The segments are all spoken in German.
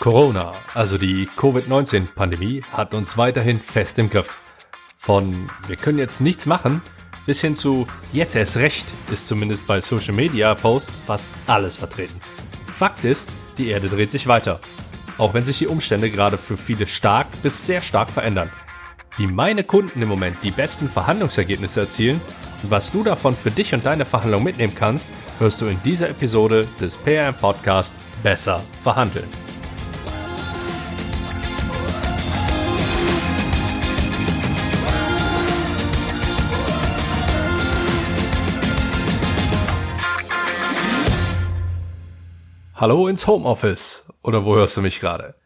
Corona, also die Covid-19-Pandemie, hat uns weiterhin fest im Griff. Von wir können jetzt nichts machen bis hin zu jetzt erst recht ist zumindest bei Social Media Posts fast alles vertreten. Fakt ist, die Erde dreht sich weiter. Auch wenn sich die Umstände gerade für viele stark bis sehr stark verändern. Wie meine Kunden im Moment die besten Verhandlungsergebnisse erzielen und was du davon für dich und deine Verhandlung mitnehmen kannst, hörst du in dieser Episode des PRM Podcast Besser verhandeln. Hallo ins Homeoffice. Oder wo hörst du mich gerade?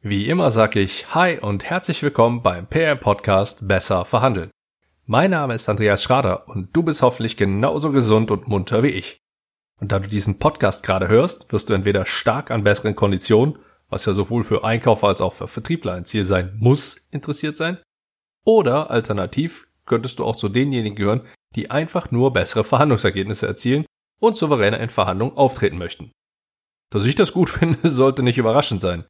Wie immer sage ich Hi und herzlich willkommen beim PR Podcast Besser verhandeln. Mein Name ist Andreas Schrader und du bist hoffentlich genauso gesund und munter wie ich. Und da du diesen Podcast gerade hörst, wirst du entweder stark an besseren Konditionen, was ja sowohl für Einkäufer als auch für Vertriebler ein Ziel sein muss, interessiert sein, oder alternativ könntest du auch zu denjenigen gehören, die einfach nur bessere Verhandlungsergebnisse erzielen und souveräner in Verhandlungen auftreten möchten. Dass ich das gut finde, sollte nicht überraschend sein.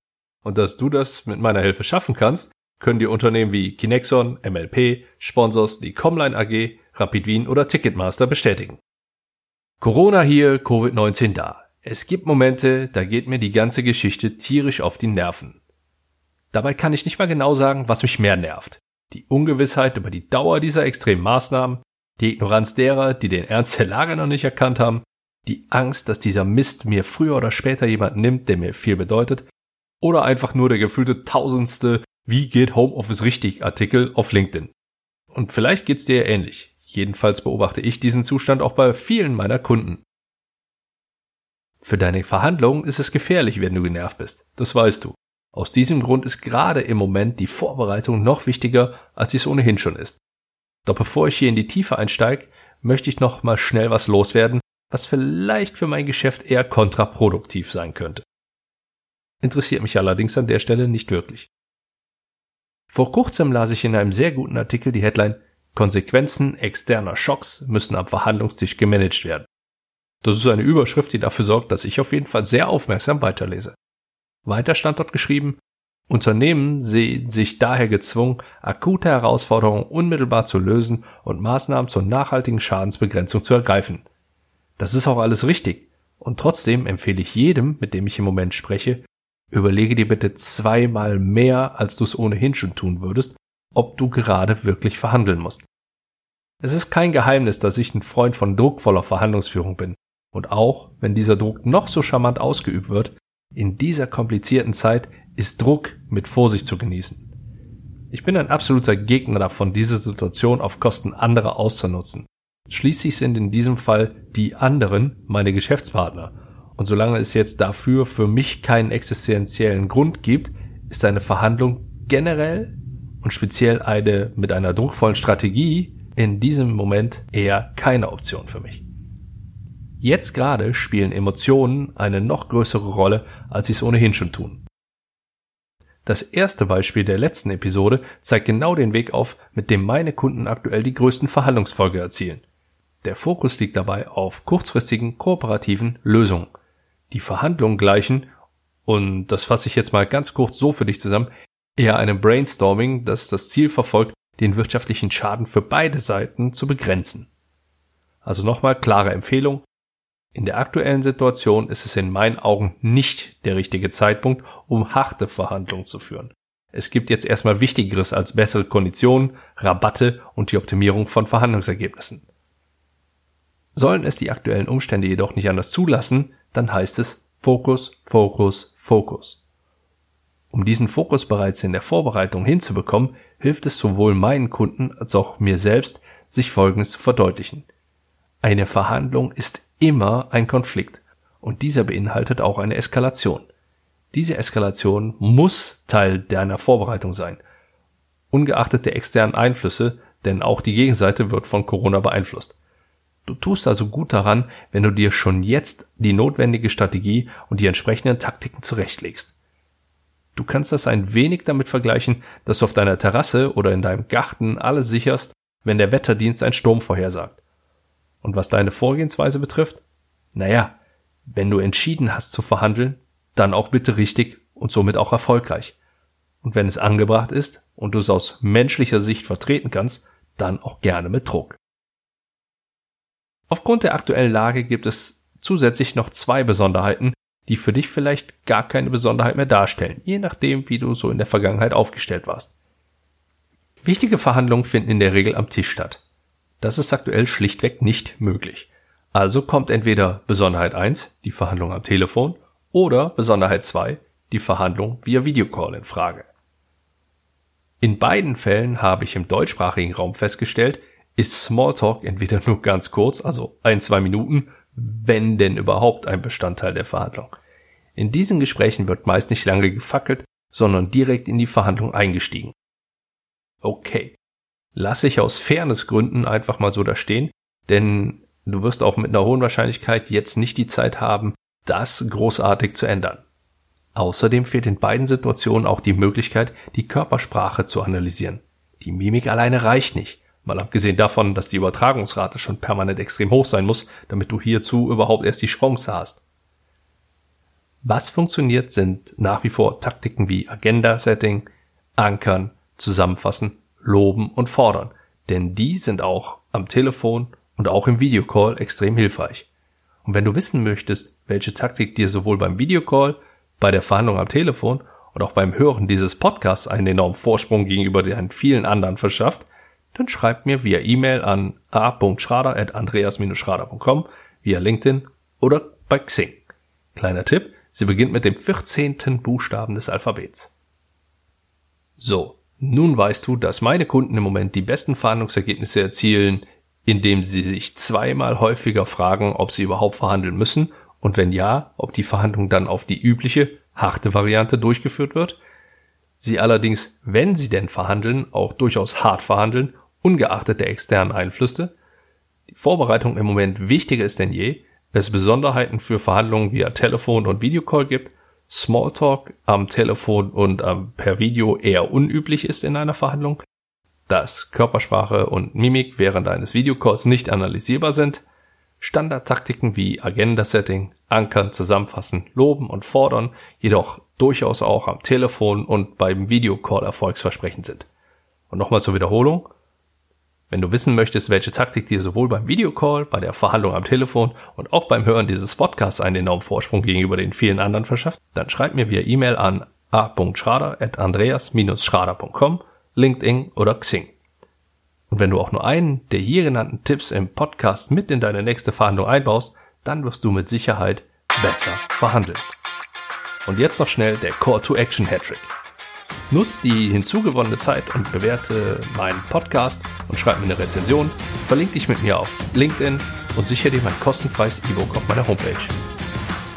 Und dass du das mit meiner Hilfe schaffen kannst, können die Unternehmen wie Kinexon, MLP, Sponsors, die Comline AG, Rapid Wien oder Ticketmaster bestätigen. Corona hier, Covid-19 da. Es gibt Momente, da geht mir die ganze Geschichte tierisch auf die Nerven. Dabei kann ich nicht mal genau sagen, was mich mehr nervt. Die Ungewissheit über die Dauer dieser extremen Maßnahmen, die Ignoranz derer, die den Ernst der Lage noch nicht erkannt haben die Angst, dass dieser Mist mir früher oder später jemand nimmt, der mir viel bedeutet, oder einfach nur der gefühlte tausendste Wie geht Homeoffice richtig Artikel auf LinkedIn. Und vielleicht geht's dir ähnlich. Jedenfalls beobachte ich diesen Zustand auch bei vielen meiner Kunden. Für deine Verhandlungen ist es gefährlich, wenn du genervt bist. Das weißt du. Aus diesem Grund ist gerade im Moment die Vorbereitung noch wichtiger, als sie es ohnehin schon ist. Doch bevor ich hier in die Tiefe einsteige, möchte ich noch mal schnell was loswerden, was vielleicht für mein Geschäft eher kontraproduktiv sein könnte. Interessiert mich allerdings an der Stelle nicht wirklich. Vor kurzem las ich in einem sehr guten Artikel die Headline Konsequenzen externer Schocks müssen am Verhandlungstisch gemanagt werden. Das ist eine Überschrift, die dafür sorgt, dass ich auf jeden Fall sehr aufmerksam weiterlese. Weiter stand dort geschrieben, Unternehmen sehen sich daher gezwungen, akute Herausforderungen unmittelbar zu lösen und Maßnahmen zur nachhaltigen Schadensbegrenzung zu ergreifen. Das ist auch alles richtig. Und trotzdem empfehle ich jedem, mit dem ich im Moment spreche, überlege dir bitte zweimal mehr, als du es ohnehin schon tun würdest, ob du gerade wirklich verhandeln musst. Es ist kein Geheimnis, dass ich ein Freund von druckvoller Verhandlungsführung bin. Und auch, wenn dieser Druck noch so charmant ausgeübt wird, in dieser komplizierten Zeit ist Druck mit Vorsicht zu genießen. Ich bin ein absoluter Gegner davon, diese Situation auf Kosten anderer auszunutzen. Schließlich sind in diesem Fall die anderen meine Geschäftspartner. Und solange es jetzt dafür für mich keinen existenziellen Grund gibt, ist eine Verhandlung generell und speziell eine mit einer druckvollen Strategie in diesem Moment eher keine Option für mich. Jetzt gerade spielen Emotionen eine noch größere Rolle, als sie es ohnehin schon tun. Das erste Beispiel der letzten Episode zeigt genau den Weg auf, mit dem meine Kunden aktuell die größten Verhandlungsfolge erzielen. Der Fokus liegt dabei auf kurzfristigen kooperativen Lösungen. Die Verhandlungen gleichen, und das fasse ich jetzt mal ganz kurz so für dich zusammen, eher einem Brainstorming, das das Ziel verfolgt, den wirtschaftlichen Schaden für beide Seiten zu begrenzen. Also nochmal klare Empfehlung. In der aktuellen Situation ist es in meinen Augen nicht der richtige Zeitpunkt, um harte Verhandlungen zu führen. Es gibt jetzt erstmal Wichtigeres als bessere Konditionen, Rabatte und die Optimierung von Verhandlungsergebnissen. Sollen es die aktuellen Umstände jedoch nicht anders zulassen, dann heißt es Fokus, Fokus, Fokus. Um diesen Fokus bereits in der Vorbereitung hinzubekommen, hilft es sowohl meinen Kunden als auch mir selbst, sich Folgendes zu verdeutlichen. Eine Verhandlung ist immer ein Konflikt und dieser beinhaltet auch eine Eskalation. Diese Eskalation muss Teil deiner Vorbereitung sein, ungeachtet der externen Einflüsse, denn auch die Gegenseite wird von Corona beeinflusst. Du tust also gut daran, wenn du dir schon jetzt die notwendige Strategie und die entsprechenden Taktiken zurechtlegst. Du kannst das ein wenig damit vergleichen, dass du auf deiner Terrasse oder in deinem Garten alles sicherst, wenn der Wetterdienst einen Sturm vorhersagt. Und was deine Vorgehensweise betrifft? Naja, wenn du entschieden hast zu verhandeln, dann auch bitte richtig und somit auch erfolgreich. Und wenn es angebracht ist und du es aus menschlicher Sicht vertreten kannst, dann auch gerne mit Druck. Aufgrund der aktuellen Lage gibt es zusätzlich noch zwei Besonderheiten, die für dich vielleicht gar keine Besonderheit mehr darstellen, je nachdem, wie du so in der Vergangenheit aufgestellt warst. Wichtige Verhandlungen finden in der Regel am Tisch statt. Das ist aktuell schlichtweg nicht möglich. Also kommt entweder Besonderheit 1, die Verhandlung am Telefon, oder Besonderheit 2, die Verhandlung via Videocall in Frage. In beiden Fällen habe ich im deutschsprachigen Raum festgestellt, ist Smalltalk entweder nur ganz kurz, also ein, zwei Minuten, wenn denn überhaupt ein Bestandteil der Verhandlung. In diesen Gesprächen wird meist nicht lange gefackelt, sondern direkt in die Verhandlung eingestiegen. Okay. Lasse ich aus Fairnessgründen einfach mal so da stehen, denn du wirst auch mit einer hohen Wahrscheinlichkeit jetzt nicht die Zeit haben, das großartig zu ändern. Außerdem fehlt in beiden Situationen auch die Möglichkeit, die Körpersprache zu analysieren. Die Mimik alleine reicht nicht. Mal abgesehen davon, dass die Übertragungsrate schon permanent extrem hoch sein muss, damit du hierzu überhaupt erst die Chance hast. Was funktioniert, sind nach wie vor Taktiken wie Agenda-Setting, Ankern, Zusammenfassen, Loben und Fordern, denn die sind auch am Telefon und auch im Videocall extrem hilfreich. Und wenn du wissen möchtest, welche Taktik dir sowohl beim Videocall bei der Verhandlung am Telefon und auch beim Hören dieses Podcasts einen enormen Vorsprung gegenüber den vielen anderen verschafft, dann schreibt mir via E-Mail an a.schrader.andreas-schrader.com, via LinkedIn oder bei Xing. Kleiner Tipp, sie beginnt mit dem 14. Buchstaben des Alphabets. So, nun weißt du, dass meine Kunden im Moment die besten Verhandlungsergebnisse erzielen, indem sie sich zweimal häufiger fragen, ob sie überhaupt verhandeln müssen und wenn ja, ob die Verhandlung dann auf die übliche, harte Variante durchgeführt wird. Sie allerdings, wenn sie denn verhandeln, auch durchaus hart verhandeln, ungeachtet der externen Einflüsse. Die Vorbereitung im Moment wichtiger ist denn je, es Besonderheiten für Verhandlungen via Telefon und Videocall gibt, Smalltalk am Telefon und ähm, per Video eher unüblich ist in einer Verhandlung, dass Körpersprache und Mimik während eines Videocalls nicht analysierbar sind, Standardtaktiken wie Agenda-Setting, Ankern, Zusammenfassen, Loben und Fordern jedoch durchaus auch am Telefon und beim Videocall erfolgsversprechend sind. Und nochmal zur Wiederholung. Wenn du wissen möchtest, welche Taktik dir sowohl beim Videocall, bei der Verhandlung am Telefon und auch beim Hören dieses Podcasts einen enormen Vorsprung gegenüber den vielen anderen verschafft, dann schreib mir via E-Mail an a.schrader.andreas-schrader.com, LinkedIn oder Xing. Und wenn du auch nur einen der hier genannten Tipps im Podcast mit in deine nächste Verhandlung einbaust, dann wirst du mit Sicherheit besser verhandeln. Und jetzt noch schnell der Call to Action Hattrick. Nutz die hinzugewonnene Zeit und bewerte meinen Podcast und schreib mir eine Rezension, verlink dich mit mir auf LinkedIn und sichere dir mein kostenfreies E-Book auf meiner Homepage.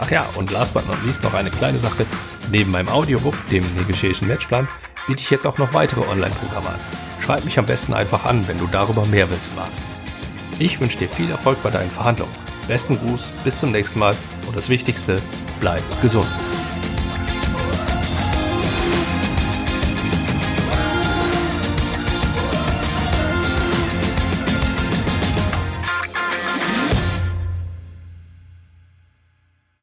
Ach ja, und last but not least noch eine kleine Sache. Neben meinem Audiobook, dem Negotiation Matchplan, biete ich jetzt auch noch weitere Online-Programme an. Schreib mich am besten einfach an, wenn du darüber mehr wissen magst. Ich wünsche dir viel Erfolg bei deinen Verhandlungen. Besten Gruß, bis zum nächsten Mal und das Wichtigste, bleib gesund.